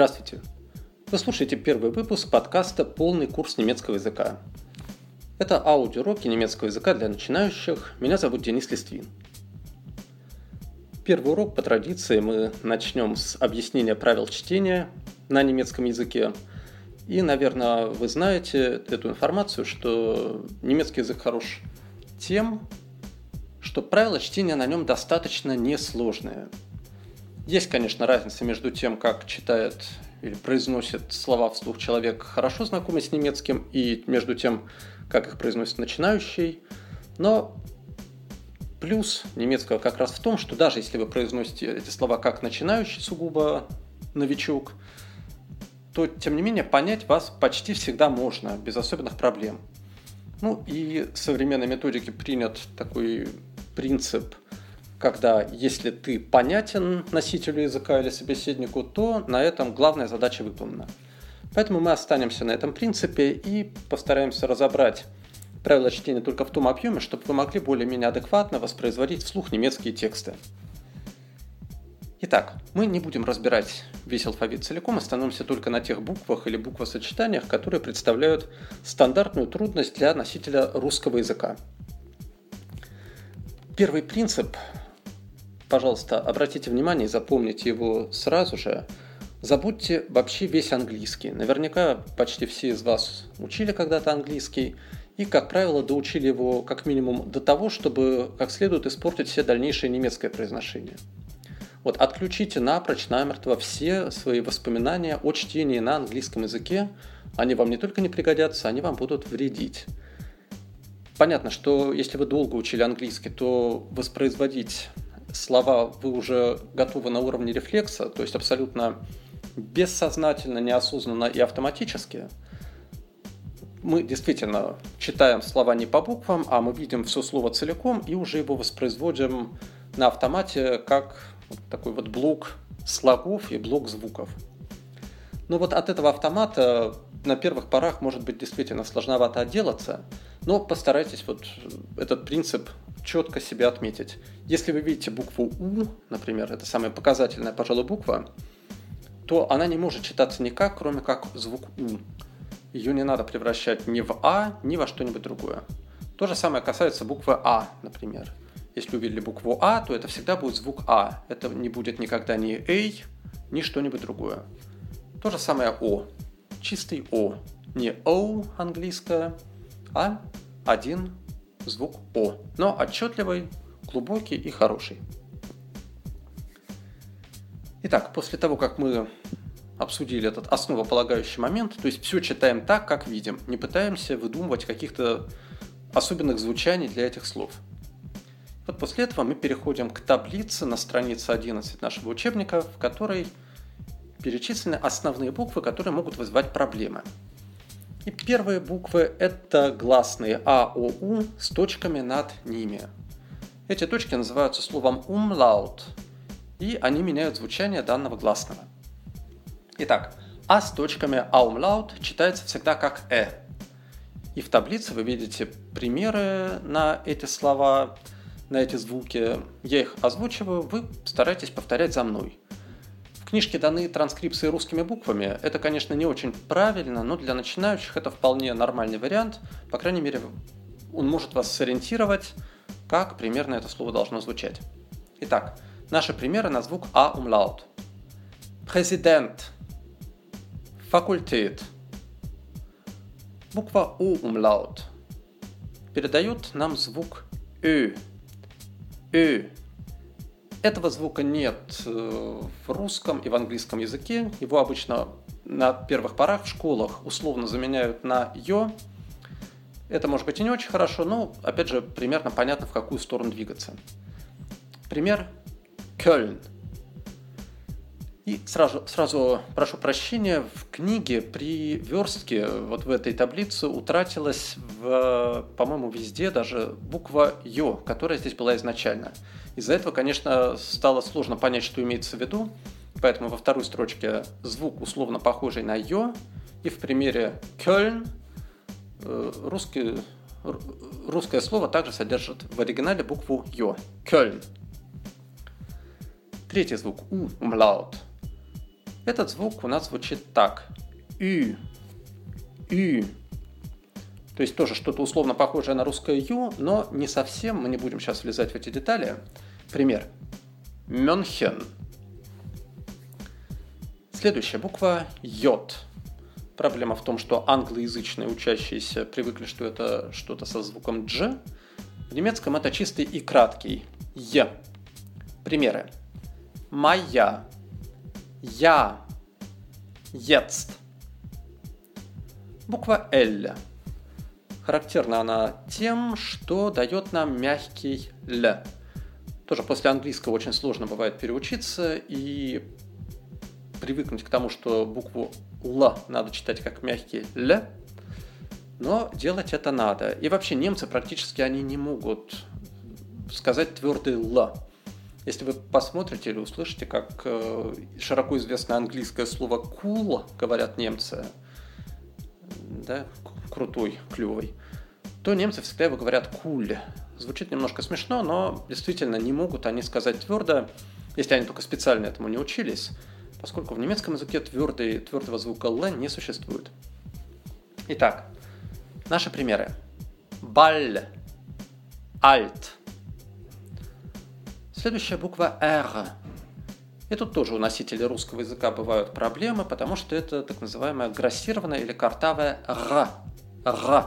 Здравствуйте! Вы слушаете первый выпуск подкаста «Полный курс немецкого языка». Это аудиоуроки немецкого языка для начинающих. Меня зовут Денис Листвин. Первый урок по традиции мы начнем с объяснения правил чтения на немецком языке. И, наверное, вы знаете эту информацию, что немецкий язык хорош тем, что правила чтения на нем достаточно несложные – есть, конечно, разница между тем, как читает или произносит слова вслух человек, хорошо знакомый с немецким, и между тем, как их произносит начинающий. Но плюс немецкого как раз в том, что даже если вы произносите эти слова как начинающий сугубо новичок, то, тем не менее, понять вас почти всегда можно, без особенных проблем. Ну и в современной методике принят такой принцип – когда если ты понятен носителю языка или собеседнику, то на этом главная задача выполнена. Поэтому мы останемся на этом принципе и постараемся разобрать правила чтения только в том объеме, чтобы вы могли более-менее адекватно воспроизводить вслух немецкие тексты. Итак, мы не будем разбирать весь алфавит целиком, остановимся только на тех буквах или буквосочетаниях, которые представляют стандартную трудность для носителя русского языка. Первый принцип пожалуйста, обратите внимание и запомните его сразу же. Забудьте вообще весь английский. Наверняка почти все из вас учили когда-то английский и, как правило, доучили его как минимум до того, чтобы как следует испортить все дальнейшее немецкое произношение. Вот отключите напрочь, намертво все свои воспоминания о чтении на английском языке. Они вам не только не пригодятся, они вам будут вредить. Понятно, что если вы долго учили английский, то воспроизводить слова вы уже готовы на уровне рефлекса, то есть абсолютно бессознательно, неосознанно и автоматически, мы действительно читаем слова не по буквам, а мы видим все слово целиком и уже его воспроизводим на автомате как вот такой вот блок слогов и блок звуков. Но вот от этого автомата на первых порах может быть действительно сложновато отделаться, но постарайтесь вот этот принцип четко себе отметить. Если вы видите букву У, например, это самая показательная, пожалуй, буква, то она не может читаться никак, кроме как звук У. Ее не надо превращать ни в А, ни во что-нибудь другое. То же самое касается буквы А, например. Если увидели букву А, то это всегда будет звук А. Это не будет никогда ни A, ни что-нибудь другое. То же самое О. Чистый О. Не О английское, а один звук О, но отчетливый, глубокий и хороший. Итак, после того, как мы обсудили этот основополагающий момент, то есть все читаем так, как видим, не пытаемся выдумывать каких-то особенных звучаний для этих слов. Вот после этого мы переходим к таблице на странице 11 нашего учебника, в которой перечислены основные буквы, которые могут вызывать проблемы – и первые буквы – это гласные А, О, У с точками над ними. Эти точки называются словом umlaut, и они меняют звучание данного гласного. Итак, А с точками umlaut читается всегда как Э. И в таблице вы видите примеры на эти слова, на эти звуки. Я их озвучиваю, вы старайтесь повторять за мной книжке даны транскрипции русскими буквами. Это, конечно, не очень правильно, но для начинающих это вполне нормальный вариант. По крайней мере, он может вас сориентировать, как примерно это слово должно звучать. Итак, наши примеры на звук А умлаут. Президент. Факультет. Буква У умлаут. Передают нам звук Ö. Ö. Этого звука нет э, в русском и в английском языке. Его обычно на первых порах в школах условно заменяют на «ё». Это может быть и не очень хорошо, но, опять же, примерно понятно, в какую сторону двигаться. Пример Кёльн. И сразу, сразу прошу прощения, в книге при верстке вот в этой таблице утратилась, в, по-моему, везде даже буква «ё», которая здесь была изначально. Из-за этого, конечно, стало сложно понять, что имеется в виду, поэтому во второй строчке звук условно похожий на «ё», и в примере «Кёльн» э, русский, русское слово также содержит в оригинале букву «ё» – «Кёльн». Третий звук «у» – «умлаут». Этот звук у нас звучит так. Ю. Ю. То есть тоже что-то условно похожее на русское ю, но не совсем, мы не будем сейчас влезать в эти детали. Пример. Мюнхен. Следующая буква Йод. Проблема в том, что англоязычные учащиеся привыкли, что это что-то со звуком дж. В немецком это чистый и краткий Е. Примеры. Моя. Я. Jetzt. Буква L. Характерна она тем, что дает нам мягкий Л. Тоже после английского очень сложно бывает переучиться и привыкнуть к тому, что букву Л надо читать как мягкий Л, но делать это надо. И вообще немцы практически они не могут сказать твердый Л. Если вы посмотрите или услышите, как э, широко известное английское слово cool говорят немцы, да, крутой, клевый, то немцы всегда его говорят cool. Звучит немножко смешно, но действительно не могут они сказать твердо, если они только специально этому не учились, поскольку в немецком языке твердый, твердого звука «л» не существует. Итак, наши примеры. Баль, альт. Следующая буква «р». И тут тоже у носителей русского языка бывают проблемы, потому что это так называемая грассированная или картавая «р». «р».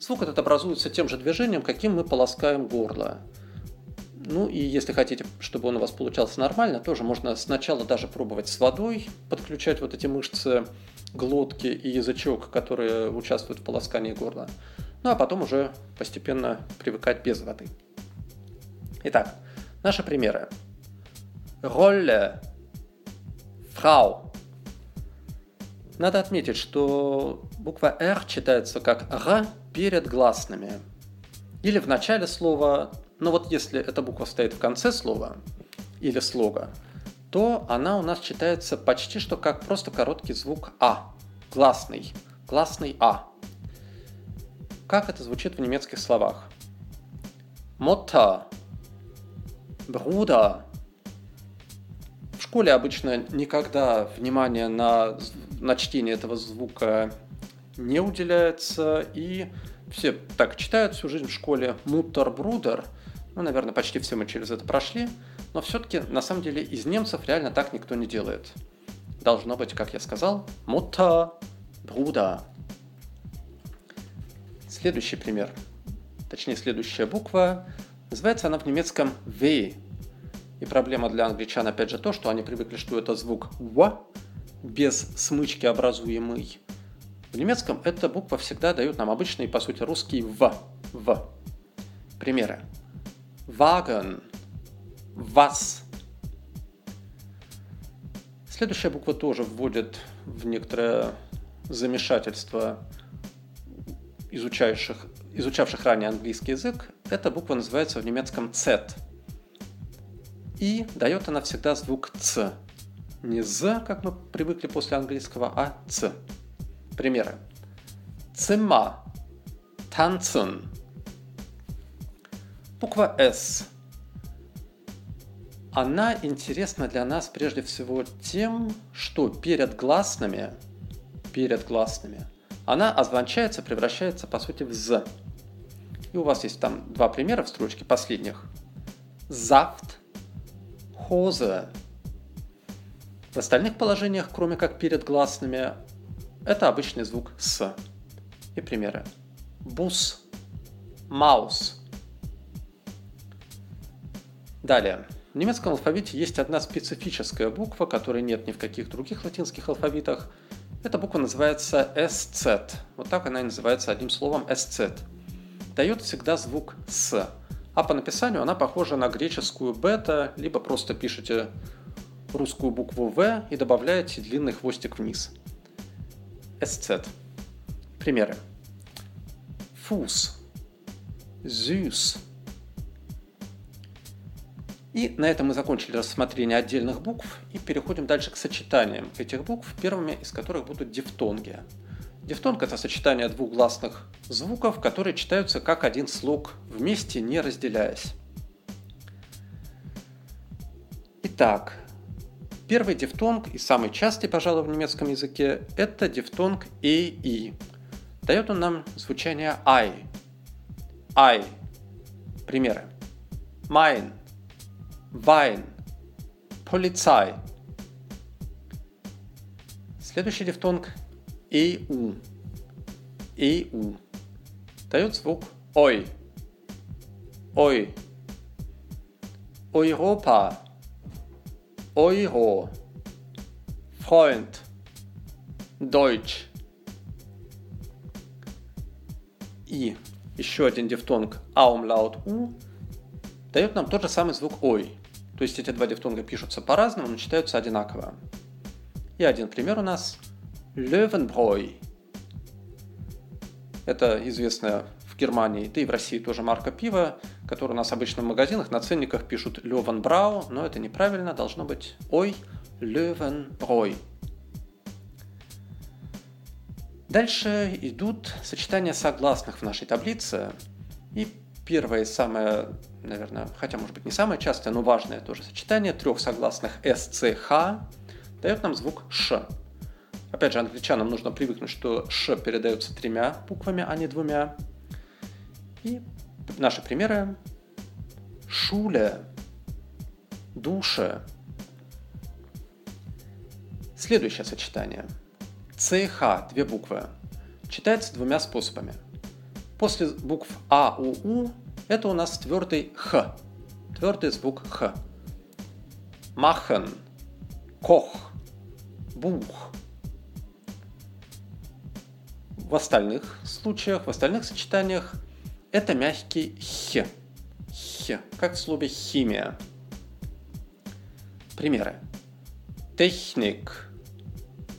Звук этот образуется тем же движением, каким мы полоскаем горло. Ну и если хотите, чтобы он у вас получался нормально, тоже можно сначала даже пробовать с водой, подключать вот эти мышцы глотки и язычок, которые участвуют в полоскании горла. Ну а потом уже постепенно привыкать без воды. Итак, наши примеры. Ролле, фрау. Надо отметить, что буква «р» читается как «р», перед гласными. Или в начале слова, но вот если эта буква стоит в конце слова или слога, то она у нас читается почти что как просто короткий звук А, гласный, гласный А. Как это звучит в немецких словах? Mutter, Bruder. В школе обычно никогда внимание на, на чтение этого звука не уделяется, и все так читают всю жизнь в школе Муттер Брудер. Ну, наверное, почти все мы через это прошли, но все-таки, на самом деле, из немцев реально так никто не делает. Должно быть, как я сказал, Mutter Bruder. Следующий пример, точнее, следующая буква, называется она в немецком V. И проблема для англичан, опять же, то, что они привыкли, что это звук В, без смычки образуемый. В немецком эта буква всегда дает нам обычный, по сути, русский «в». «в». Примеры. Wagen. Was. Следующая буква тоже вводит в некоторое замешательство изучающих, изучавших ранее английский язык. Эта буква называется в немецком Z. И дает она всегда звук «ц». Не «з», как мы привыкли после английского, а «ц». Примеры. Zimmer. Tanzen. Буква «С». Она интересна для нас прежде всего тем, что перед гласными, перед гласными, она озвончается, превращается по сути в «з». И у вас есть там два примера в строчке последних. Зафт, хозе. В остальных положениях, кроме как перед гласными, это обычный звук «с». И примеры. Бус, маус. Далее. В немецком алфавите есть одна специфическая буква, которой нет ни в каких других латинских алфавитах. Эта буква называется SZ. Вот так она и называется одним словом SZ. Дает всегда звук «с». А по написанию она похожа на греческую бета, либо просто пишете русскую букву В и добавляете длинный хвостик вниз. SZ. Примеры. Fuß. Süß. И на этом мы закончили рассмотрение отдельных букв и переходим дальше к сочетаниям этих букв, первыми из которых будут дифтонги. Дифтонг – это сочетание двух гласных звуков, которые читаются как один слог вместе, не разделяясь. Итак, Первый дифтонг и самый частый, пожалуй, в немецком языке – это дифтонг «ei». Дает он нам звучание «ай». «ай». Примеры. «Mein», «Wein», «Polizei». Следующий дифтонг «eu». «eu». Дает звук «ой». «Ой». Europa, Euro, Freund, Deutsch. И еще один дифтонг Аумлаут У дает нам тот же самый звук Ой. То есть эти два дифтонга пишутся по-разному, но читаются одинаково. И один пример у нас Löwenbräu. Это известная в Германии, да и в России тоже марка пива, которую у нас обычно в магазинах на ценниках пишут Löwenbrau, но это неправильно, должно быть Ой Löwenbräu. Дальше идут сочетания согласных в нашей таблице. И первое самое, наверное, хотя может быть не самое частое, но важное тоже сочетание трех согласных SCH дает нам звук Ш. Опять же, англичанам нужно привыкнуть, что Ш передается тремя буквами, а не двумя. И наши примеры. Шуле, душе. Следующее сочетание. ЦХ, две буквы, читается двумя способами. После букв А, У, У это у нас твердый Х, твердый звук Х. Махен, Кох, Бух. В остальных случаях, в остальных сочетаниях это мягкий х. Х, как в слове химия. Примеры. Техник,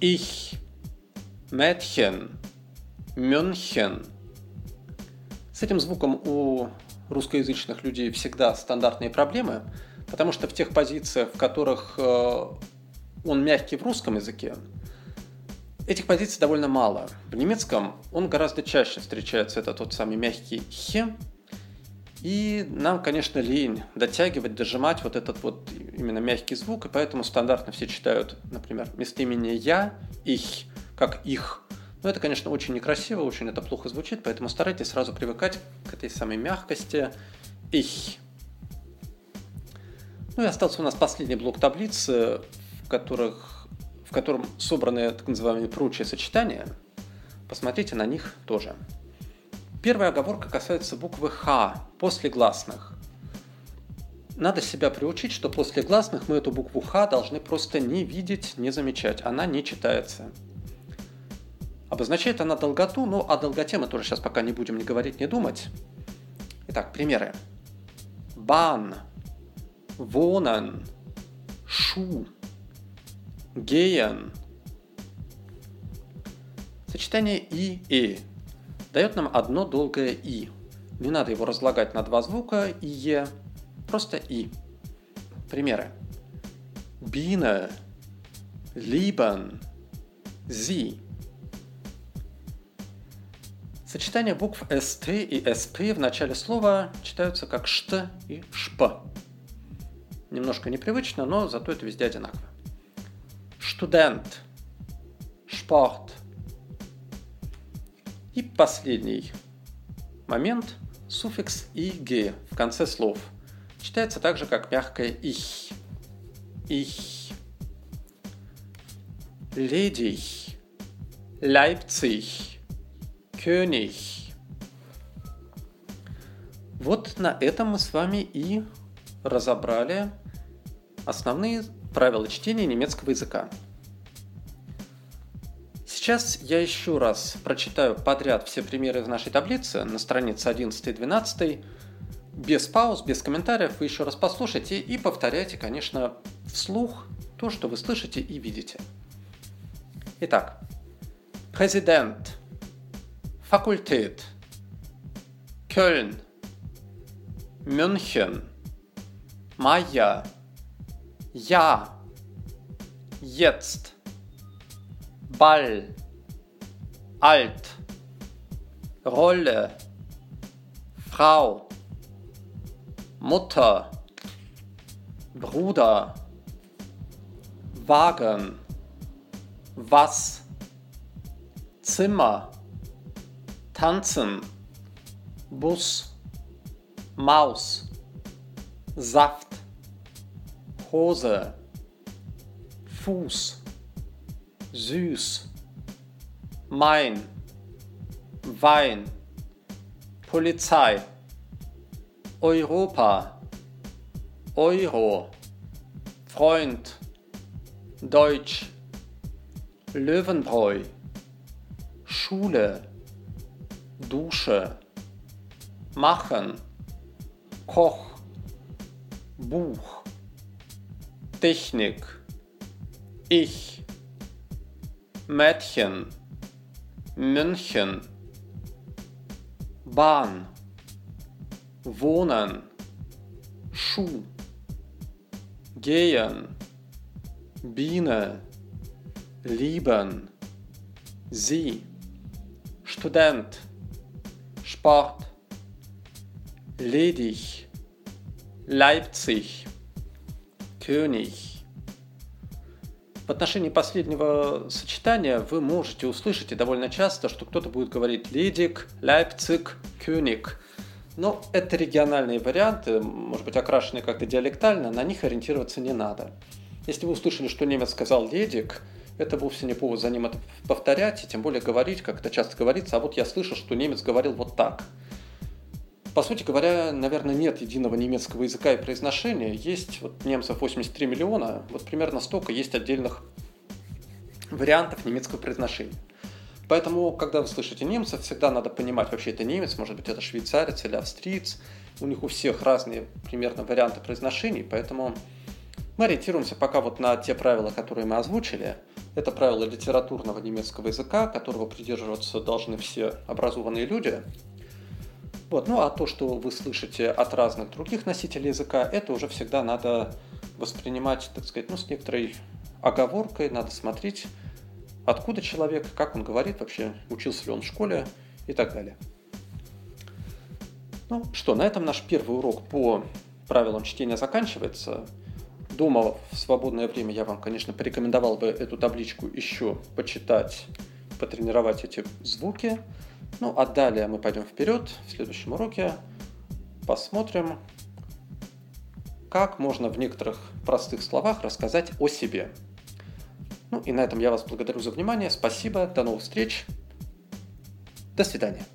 ich, Mädchen, Мюнхен. С этим звуком у русскоязычных людей всегда стандартные проблемы, потому что в тех позициях, в которых э, он мягкий в русском языке, Этих позиций довольно мало. В немецком он гораздо чаще встречается, это тот самый мягкий «хе», и нам, конечно, лень дотягивать, дожимать вот этот вот именно мягкий звук, и поэтому стандартно все читают, например, местоимение «я», «их», как «их». Но это, конечно, очень некрасиво, очень это плохо звучит, поэтому старайтесь сразу привыкать к этой самой мягкости «их». Ну и остался у нас последний блок таблицы, в которых в котором собраны так называемые прочие сочетания, посмотрите на них тоже. Первая оговорка касается буквы Х после гласных. Надо себя приучить, что после гласных мы эту букву Х должны просто не видеть, не замечать. Она не читается. Обозначает она долготу, но о долготе мы тоже сейчас пока не будем ни говорить, ни думать. Итак, примеры. Бан, вонен, шу, Геян. Сочетание и и дает нам одно долгое и. Не надо его разлагать на два звука и е, просто и. Примеры. Бине, Либан, Зи. Сочетание букв СТ и СП в начале слова читаются как ШТ и ШП. Немножко непривычно, но зато это везде одинаково. Студент, Спорт. И последний момент – суффикс «иг» в конце слов. Читается так же, как мягкое «их». «Их». Ледих, Лейпциг, König. Вот на этом мы с вами и разобрали основные правила чтения немецкого языка. Сейчас я еще раз прочитаю подряд все примеры в нашей таблице на странице 11 и 12. Без пауз, без комментариев вы еще раз послушайте и повторяйте, конечно, вслух то, что вы слышите и видите. Итак, президент, факультет, Кёльн, Мюнхен, Майя, Я, Jetzt, Ball, alt, Rolle, Frau, Mutter, Bruder, Wagen, was, Zimmer, tanzen, Bus, Maus, Saft, Hose, Fuß, süß, mein, Wein, Polizei, Europa, Euro, Freund, Deutsch, Löwenbräu, Schule, Dusche, Machen, Koch, Buch, Technik, Ich, Mädchen, München, Bahn, Wohnen, Schuh, Gehen, Biene, Lieben, Sie, Student, Sport, Ledig, Leipzig, König. В отношении последнего сочетания вы можете услышать и довольно часто, что кто-то будет говорить «Ледик», «Лейпциг», «Кёник». Но это региональные варианты, может быть, окрашенные как-то диалектально, на них ориентироваться не надо. Если вы услышали, что немец сказал «ледик», это вовсе не повод за ним это повторять, и тем более говорить, как это часто говорится, а вот я слышал, что немец говорил вот так. По сути говоря, наверное, нет единого немецкого языка и произношения. Есть вот немцев 83 миллиона, вот примерно столько есть отдельных вариантов немецкого произношения. Поэтому, когда вы слышите немцев, всегда надо понимать, вообще это немец, может быть, это швейцарец или австриец. У них у всех разные примерно варианты произношений, поэтому мы ориентируемся пока вот на те правила, которые мы озвучили. Это правила литературного немецкого языка, которого придерживаться должны все образованные люди – вот. Ну а то, что вы слышите от разных других носителей языка, это уже всегда надо воспринимать, так сказать, ну, с некоторой оговоркой, надо смотреть, откуда человек, как он говорит вообще, учился ли он в школе и так далее. Ну что, на этом наш первый урок по правилам чтения заканчивается. Дома в свободное время я вам, конечно, порекомендовал бы эту табличку еще почитать, потренировать эти звуки. Ну, а далее мы пойдем вперед. В следующем уроке посмотрим, как можно в некоторых простых словах рассказать о себе. Ну и на этом я вас благодарю за внимание. Спасибо. До новых встреч. До свидания.